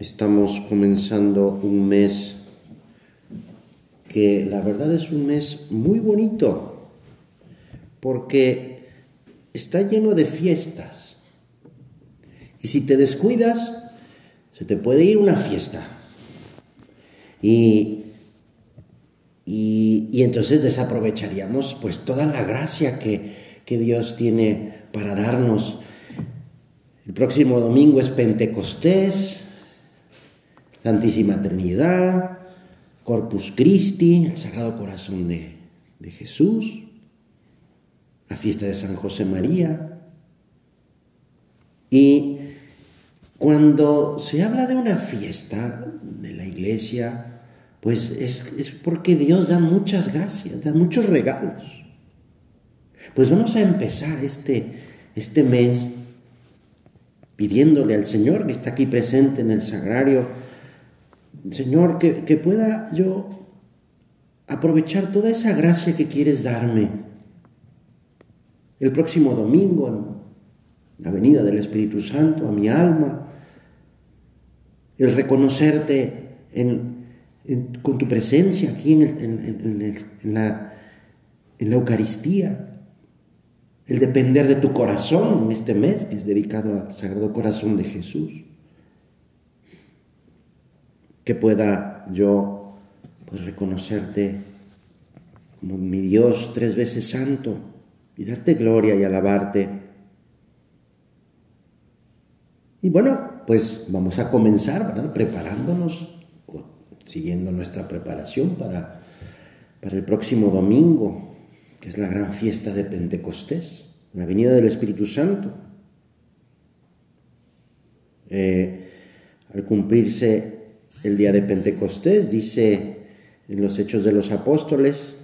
Estamos comenzando un mes que la verdad es un mes muy bonito porque está lleno de fiestas. Y si te descuidas, se te puede ir una fiesta. Y, y, entonces desaprovecharíamos pues toda la gracia que, que Dios tiene para darnos. El próximo domingo es Pentecostés, Santísima Trinidad, Corpus Christi, el Sagrado Corazón de, Jesús, la fiesta de San José María. Y cuando se habla de una fiesta de la iglesia, pues es, es, porque Dios da muchas gracias, da muchos regalos. Pues vamos a empezar este, este mes pidiéndole al Señor que está aquí presente en el sagrario, Señor, que, pueda yo aprovechar toda esa gracia que quieres darme. El próximo domingo, en la venida del Espíritu Santo, a mi alma, el reconocerte con tu presencia aquí en, la, en la Eucaristía, el depender de tu corazón en este mes que es dedicado al Sagrado Corazón de Jesús que pueda yo pues, reconocerte como mi Dios tres veces santo y darte gloria y alabarte. Y bueno, pues vamos a comenzar. Preparándonos, o siguiendo nuestra preparación para, para el próximo domingo, que es la gran fiesta de Pentecostés, la venida del Espíritu Santo. Eh, al cumplirse el día de Pentecostés, dice en los Hechos de los Apóstoles,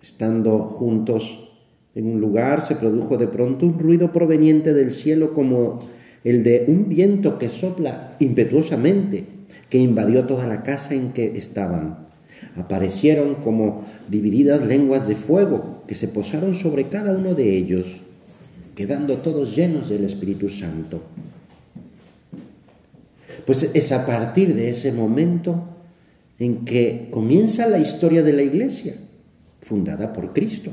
estando juntos en un lugar, se produjo de pronto un ruido proveniente del cielo como el de un viento que sopla impetuosamente, que invadió toda la casa en que estaban. Aparecieron como divididas lenguas de fuego que se posaron sobre cada uno de ellos, quedando todos llenos del Espíritu Santo. Pues es a partir de ese momento en que comienza la historia de la iglesia, fundada por Cristo.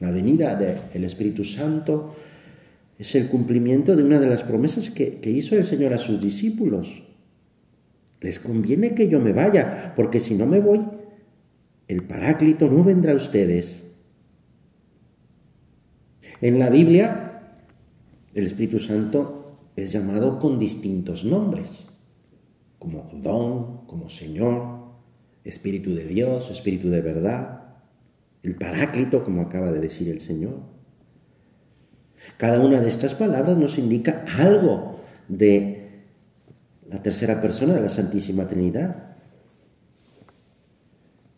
La venida del Espíritu Santo es el cumplimiento de una de las promesas que, que hizo el Señor a sus discípulos. Les conviene que yo me vaya, porque si no me voy, el Paráclito no vendrá a ustedes. En la Biblia, el Espíritu Santo es llamado con distintos nombres, como don, como Señor, Espíritu de Dios, Espíritu de verdad, el Paráclito, como acaba de decir el Señor. Cada una de estas palabras nos indica algo de la tercera persona de la Santísima Trinidad.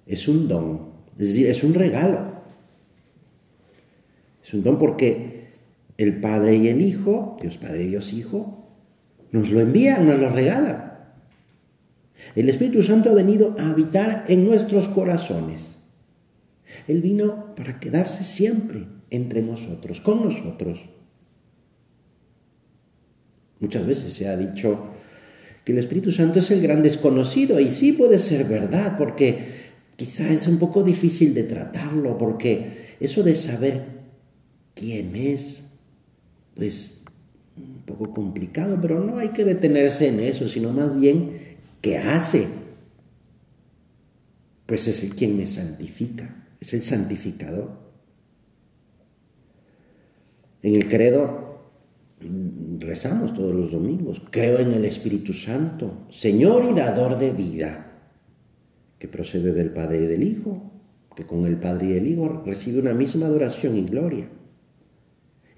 Es un don, es decir, es un regalo. Es un don porque el Padre y el Hijo, Dios Padre y Dios Hijo, nos lo envían, nos lo regalan. El Espíritu Santo ha venido a habitar en nuestros corazones. Él vino para quedarse siempre entre nosotros, con nosotros. Muchas veces se ha dicho que el Espíritu Santo es el gran desconocido y sí puede ser verdad porque quizá es un poco difícil de tratarlo porque eso de saber quién es, pues un poco complicado, pero no hay que detenerse en eso, sino más bien qué hace. Pues es el quien me santifica, es el santificador. En el credo mm, rezamos todos los domingos, creo en el Espíritu Santo, Señor y dador de vida, que procede del Padre y del Hijo, que con el Padre y el Hijo recibe una misma adoración y gloria.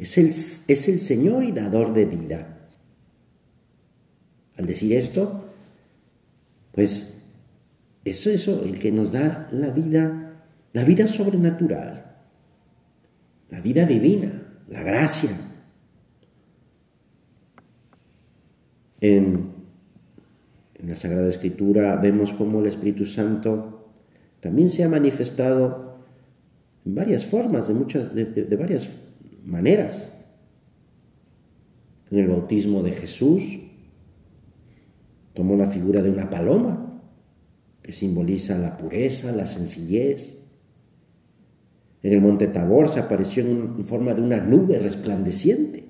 Es el, es el Señor y dador de vida. Al decir esto, pues eso es el que nos da la vida, la vida sobrenatural, la vida divina, la gracia. En, la Sagrada Escritura vemos cómo el Espíritu Santo también se ha manifestado en varias formas, de, muchas, de, de varias maneras. En el bautismo de Jesús, tomó la figura de una paloma, que simboliza la pureza, la sencillez. En el monte Tabor se apareció en, forma de una nube resplandeciente,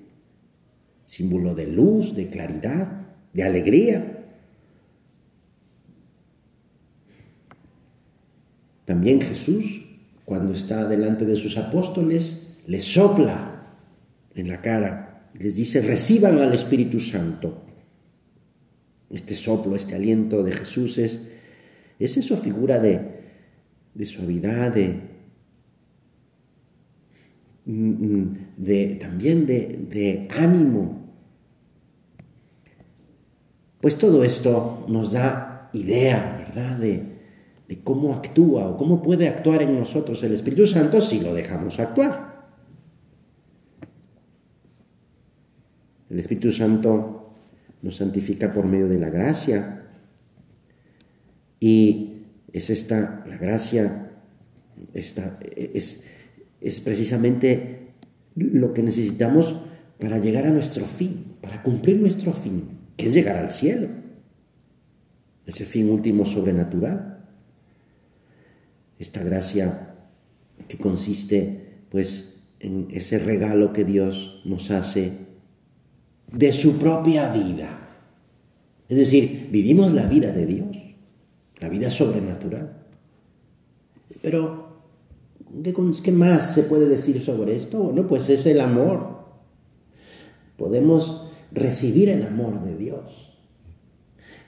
símbolo de luz, de claridad, de alegría. También Jesús, cuando está delante de sus apóstoles, les sopla en la cara, les dice, reciban al Espíritu Santo. Este soplo, este aliento de Jesús es, es eso figura de, suavidad, de, de, también de, ánimo. Pues todo esto nos da idea, ¿verdad?, de cómo actúa o cómo puede actuar en nosotros el Espíritu Santo si lo dejamos actuar. El Espíritu Santo nos santifica por medio de la gracia. Y es esta, la gracia, esta, es, es precisamente lo que necesitamos para llegar a nuestro fin, para cumplir nuestro fin, que es llegar al cielo, ese fin último sobrenatural. Esta gracia que consiste pues en ese regalo que Dios nos hace de su propia vida. Es decir, vivimos la vida de Dios, la vida sobrenatural. Pero, ¿qué, más se puede decir sobre esto? Bueno, pues es el amor. Podemos recibir el amor de Dios,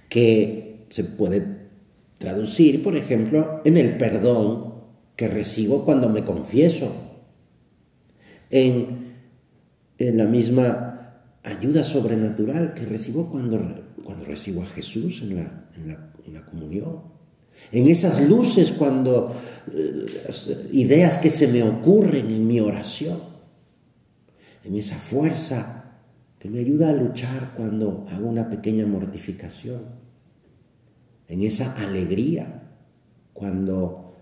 que se puede traducir, por ejemplo, en el perdón que recibo cuando me confieso, en, en la misma ayuda sobrenatural que recibo cuando, cuando recibo a Jesús en la, en la, comunión. En esas luces cuando eh, ideas que se me ocurren en mi oración. En esa fuerza que me ayuda a luchar cuando hago una pequeña mortificación. En esa alegría cuando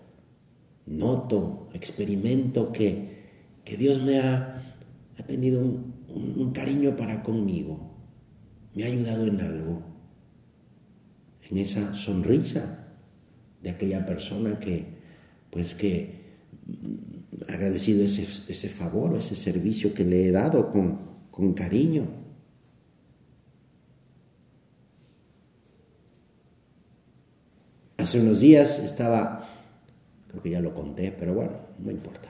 noto, experimento que, que Dios me ha, ha tenido un, un, cariño para conmigo, me ha ayudado en algo, en esa sonrisa de aquella persona que, pues que ha agradecido ese, ese favor, ese servicio que le he dado con, con cariño. Hace unos días estaba, creo que ya lo conté, pero bueno, no importa.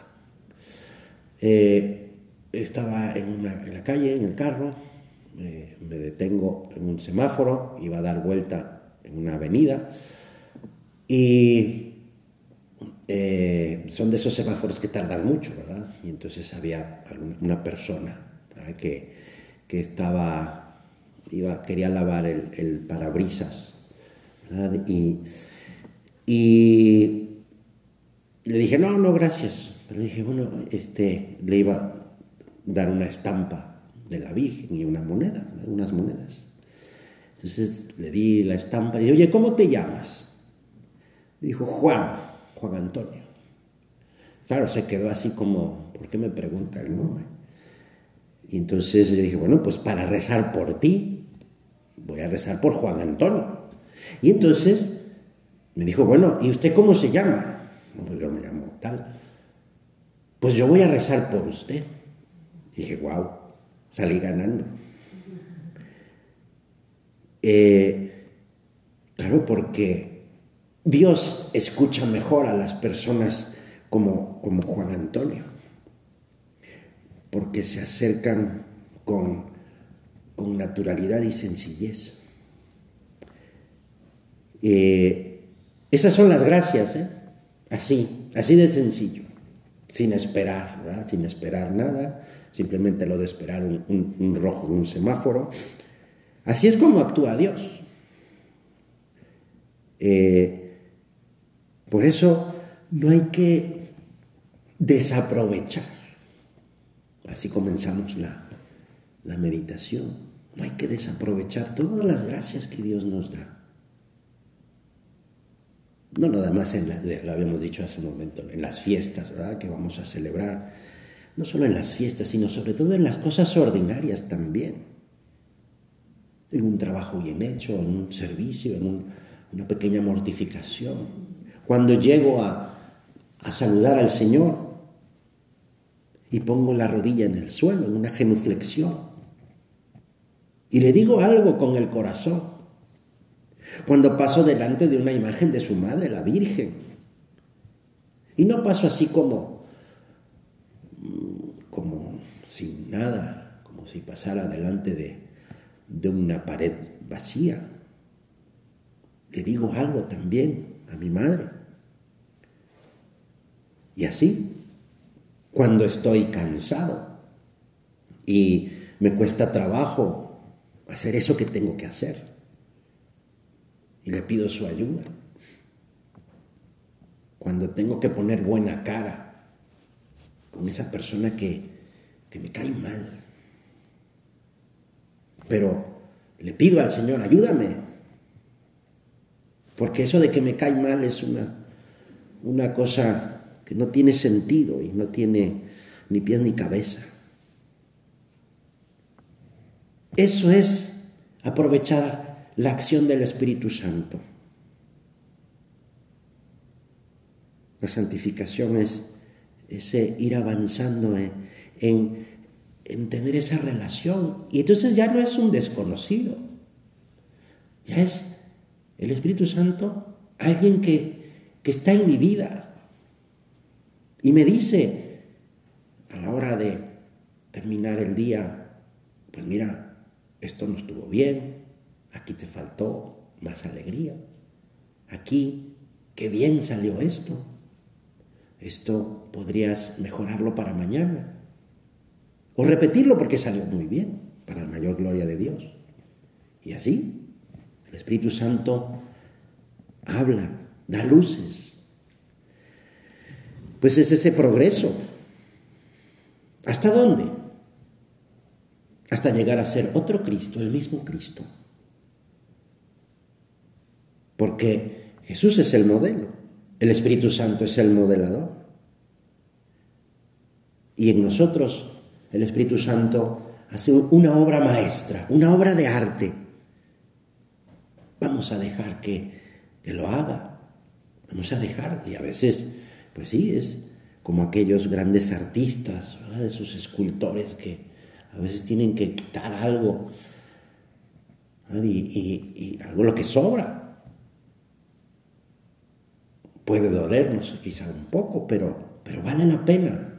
Eh, estaba en, la calle, en el carro, me detengo en un semáforo, iba a dar vuelta en una avenida y eh, son de esos semáforos que tardan mucho, ¿verdad? Y entonces había una persona que, que, estaba, iba, quería lavar el, parabrisas, ¿verdad? Y, y le dije, no, no, gracias. Pero dije, bueno, este, le iba, dar una estampa de la Virgen y una moneda, unas monedas. Entonces le di la estampa y dije, oye, ¿cómo te llamas? Dijo, Juan, Juan Antonio. Claro, se quedó así como, ¿por qué me pregunta el nombre? Y entonces le dije, bueno, pues para rezar por ti, voy a rezar por Juan Antonio. Y entonces me dijo, bueno, ¿y usted cómo se llama? Pues yo me llamo tal. Pues yo voy a rezar por usted. Dije, wow, salí ganando. Eh, claro, porque Dios escucha mejor a las personas como, como Juan Antonio, porque se acercan con, con naturalidad y sencillez. Eh, esas son las gracias, ¿eh? así, así de sencillo, sin esperar, ¿verdad? sin esperar nada, simplemente lo de esperar un, rojo en un semáforo. Así es como actúa Dios. Eh, por eso no hay que desaprovechar. Así comenzamos la, la meditación. No hay que desaprovechar todas las gracias que Dios nos da. No nada más en lo habíamos dicho hace un momento, en las fiestas, ¿verdad? Que vamos a celebrar no solo en las fiestas, sino sobre todo en las cosas ordinarias también. en un trabajo bien hecho, en un servicio, en una pequeña mortificación. Cuando llego a, a saludar al Señor y pongo la rodilla en el suelo, en una genuflexión, y le digo algo con el corazón. Cuando paso delante de una imagen de su madre, la Virgen, y no paso así como, como sin nada, como si pasara delante de, de una pared vacía. Le digo algo también a mi madre. Y así, cuando estoy cansado y me cuesta trabajo hacer eso que tengo que hacer, y le pido su ayuda, cuando tengo que poner buena cara con esa persona que, que me cae mal, pero le pido al Señor, ayúdame. Porque eso de que me cae mal es una, una cosa que no tiene sentido y no tiene ni pies ni cabeza. Eso es aprovechar la acción del Espíritu Santo. La santificación es ese ir avanzando en en tener esa relación. Y entonces ya no es un desconocido, ya es el Espíritu Santo, alguien que, que está en mi vida. Y me dice a la hora de terminar el día, pues mira, esto no estuvo bien, aquí te faltó más alegría, aquí, qué bien salió esto, esto podrías mejorarlo para mañana. O repetirlo porque salió muy bien, para la mayor gloria de Dios. Y así, el Espíritu Santo habla, da luces. Pues es ese progreso. ¿Hasta dónde? Hasta llegar a ser otro Cristo, el mismo Cristo. Porque Jesús es el modelo, el Espíritu Santo es el modelador. Y en nosotros el Espíritu Santo hace una obra maestra, una obra de arte. Vamos a dejar que, lo haga. Vamos a dejar. Y a veces, pues sí, es como aquellos grandes artistas, de esos escultores que a veces tienen que quitar algo. Y, algo lo que sobra. Puede dolernos quizá un poco, pero, pero vale la pena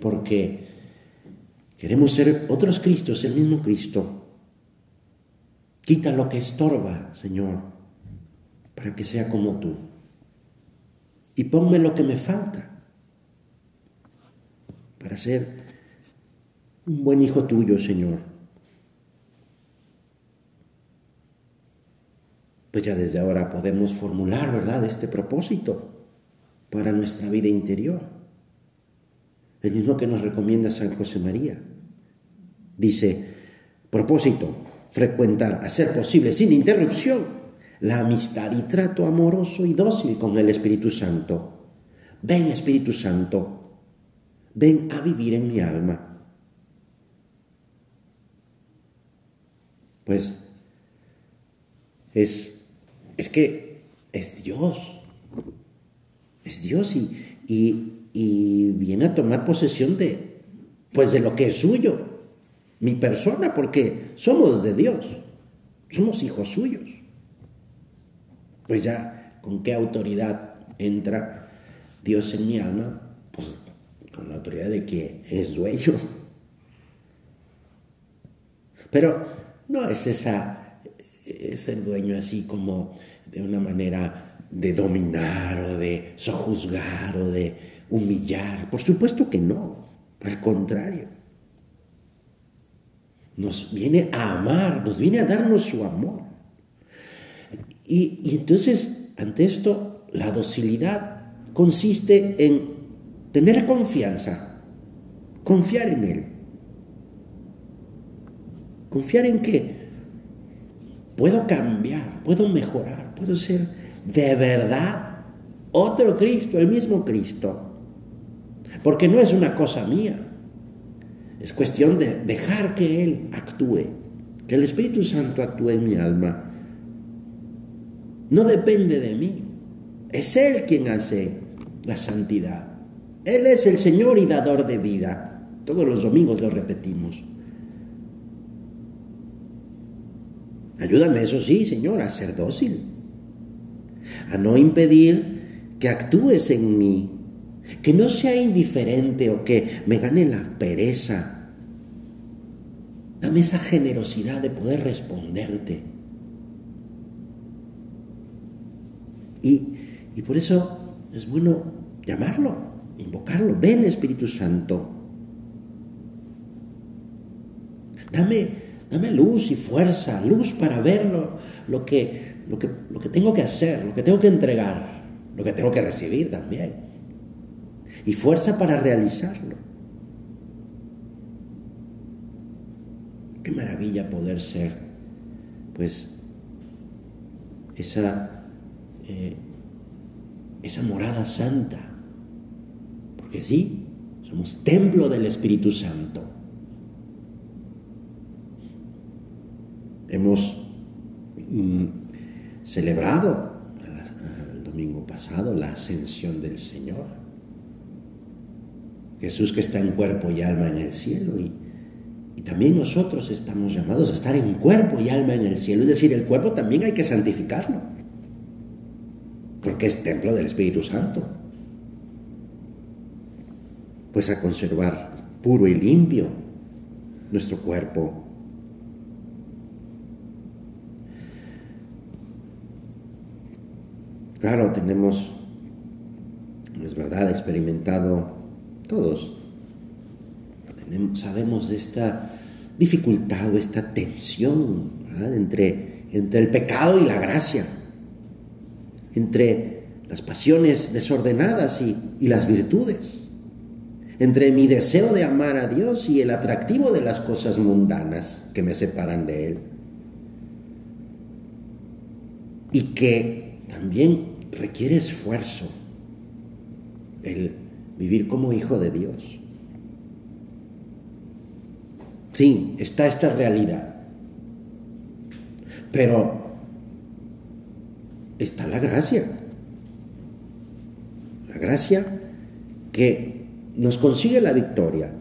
porque queremos ser otros Cristos, el mismo Cristo. Quita lo que estorba, Señor, para que sea como tú. Y ponme lo que me falta para ser un buen hijo tuyo, Señor. Pues ya desde ahora podemos formular, ¿verdad?, este propósito para nuestra vida interior el mismo que nos recomienda San José María. Dice, propósito, frecuentar, a ser posible, sin interrupción, la amistad y trato amoroso y dócil con el Espíritu Santo. Ven Espíritu Santo, ven a vivir en mi alma. Pues es, es que es Dios, es Dios y, y y viene a tomar posesión de, pues de lo que es suyo, mi persona, porque somos de Dios, somos hijos suyos. Pues ya, ¿con qué autoridad entra Dios en mi alma? Pues con la autoridad de que es dueño. Pero no es esa, es ser dueño así como de una manera de dominar o de sojuzgar o de humillar. Por supuesto que no, al contrario. Nos viene a amar, nos viene a darnos su amor. Y, entonces, ante esto, la docilidad consiste en tener confianza, confiar en Él. Confiar en que puedo cambiar, puedo mejorar, puedo ser de verdad otro Cristo, el mismo Cristo. Porque no es una cosa mía. Es cuestión de dejar que Él actúe que el Espíritu Santo actúe en mi alma, no depende de mí. Es Él quien hace la santidad. Él es el Señor y dador de vida. Todos los domingos lo repetimos. Ayúdame, eso sí, Señor, a ser dócil, a no impedir que actúes en mí, que no sea indiferente o que me gane la pereza. Dame esa generosidad de poder responderte. Y, y por eso es bueno llamarlo, invocarlo. Ven Espíritu Santo. Dame Dame luz y fuerza, luz para ver lo, que, lo, que, lo que tengo que hacer, lo que tengo que entregar, lo que tengo que recibir también. Y fuerza para realizarlo. Qué maravilla poder ser, pues, esa, eh, esa morada santa. Porque sí, somos templo del Espíritu Santo. Hemos mm, celebrado el domingo pasado la ascensión del Señor. Jesús que está en cuerpo y alma en el cielo y, y también nosotros estamos llamados a estar en cuerpo y alma en el cielo. Es decir, el cuerpo también hay que santificarlo, porque es templo del Espíritu Santo. Pues a conservar puro y limpio nuestro cuerpo Claro, tenemos, es verdad, experimentado todos, sabemos de esta dificultad o esta tensión entre, entre el pecado y la gracia, entre las pasiones desordenadas y, y las virtudes, entre mi deseo de amar a Dios y el atractivo de las cosas mundanas que me separan de Él. Y que también requiere esfuerzo el vivir como hijo de Dios. Sí, está esta realidad, pero está la gracia. La gracia que nos consigue la victoria.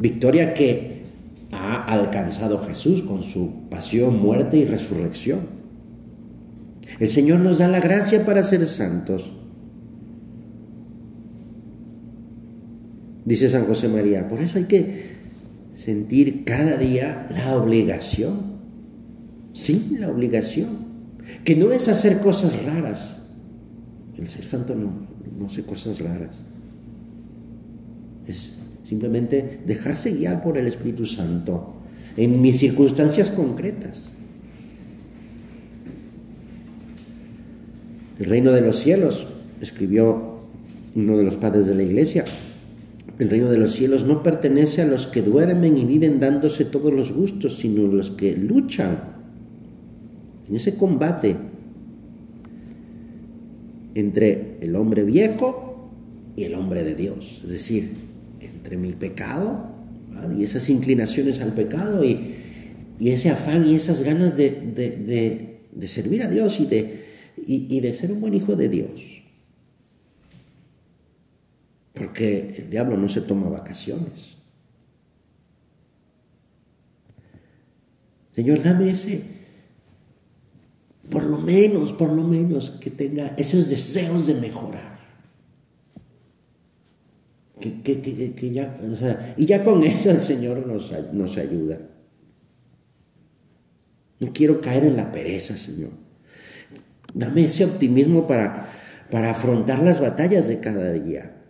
Victoria que ha alcanzado Jesús con su pasión, muerte y resurrección. El Señor nos da la gracia para ser santos. Dice San José María, por eso hay que sentir cada día la obligación. Sí, la obligación. Que no es hacer cosas raras. El ser santo no, no hace cosas raras. Es simplemente dejarse guiar por el Espíritu Santo en mis circunstancias concretas. El reino de los cielos, escribió uno de los padres de la iglesia, el reino de los cielos no pertenece a los que duermen y viven dándose todos los gustos, sino a los que luchan en ese combate entre el hombre viejo y el hombre de Dios. Es decir, entre mi pecado y esas inclinaciones al pecado y, ese afán y esas ganas de servir a Dios y de, ser un buen hijo de Dios. Porque el diablo no se toma vacaciones. Señor, dame ese, por lo menos, por lo menos, que tenga esos deseos de mejorar. Que, ya, y ya con eso el Señor nos, nos ayuda. No quiero caer en la pereza, Señor. Dame ese optimismo para, para afrontar las batallas de cada día,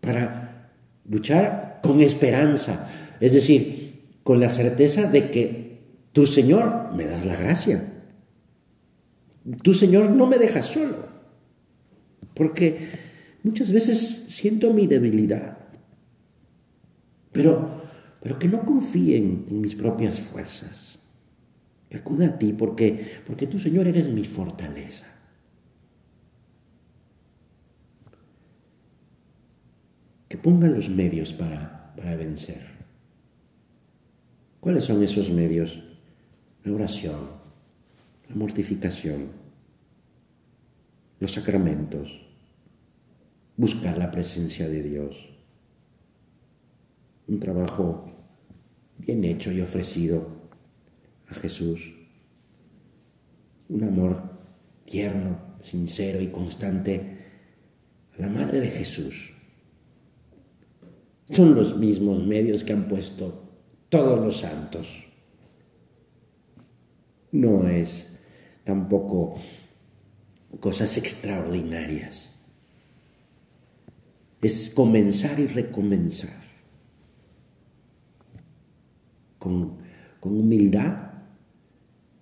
para luchar con esperanza, es decir, con la certeza de que tu Señor me das la gracia. Tu Señor no me deja solo, porque muchas veces siento mi debilidad, pero, pero que no confíen en mis propias fuerzas que acuda a ti porque, porque tú, Señor, eres mi fortaleza. Que pongan los medios para, para vencer. ¿Cuáles son esos medios? La oración, la mortificación, los sacramentos, buscar la presencia de Dios. Un trabajo bien hecho y ofrecido a Jesús. Un amor tierno, sincero y constante a la Madre de Jesús. Son los mismos medios que han puesto todos los santos. No es tampoco cosas extraordinarias. Es comenzar y recomenzar. Con, con humildad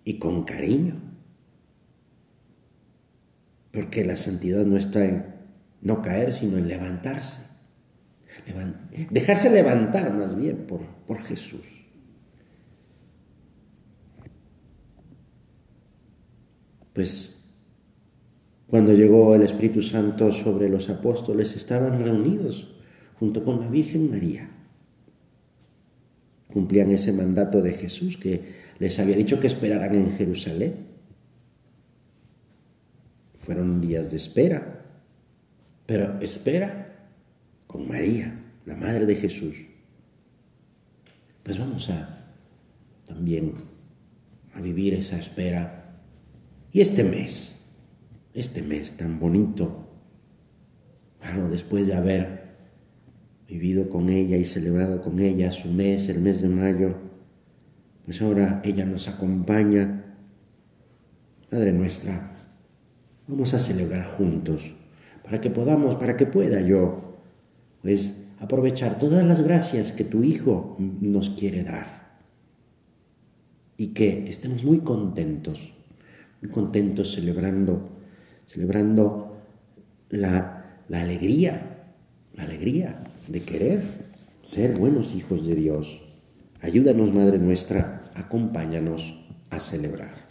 y con cariño. Porque la santidad no está en no caer, sino en levantarse. Dejarse levantar más bien por, por Jesús. Pues cuando llegó el Espíritu Santo sobre los apóstoles, estaban reunidos junto con la Virgen María. Cumplían ese mandato de Jesús que les había dicho que esperaran en Jerusalén. Fueron días de espera, pero espera con María, la Madre de Jesús. Pues vamos a también a vivir esa espera. Y este mes, este mes tan bonito, claro, después de haber vivido con ella y celebrado con ella su mes, el mes de mayo, pues ahora ella nos acompaña. Madre nuestra, vamos a celebrar juntos para que podamos, para que pueda yo, pues aprovechar todas las gracias que tu Hijo nos quiere dar. Y que estemos muy contentos, muy contentos celebrando, celebrando la, la alegría, la alegría de querer ser buenos hijos de Dios. Ayúdanos, Madre nuestra, acompáñanos a celebrar.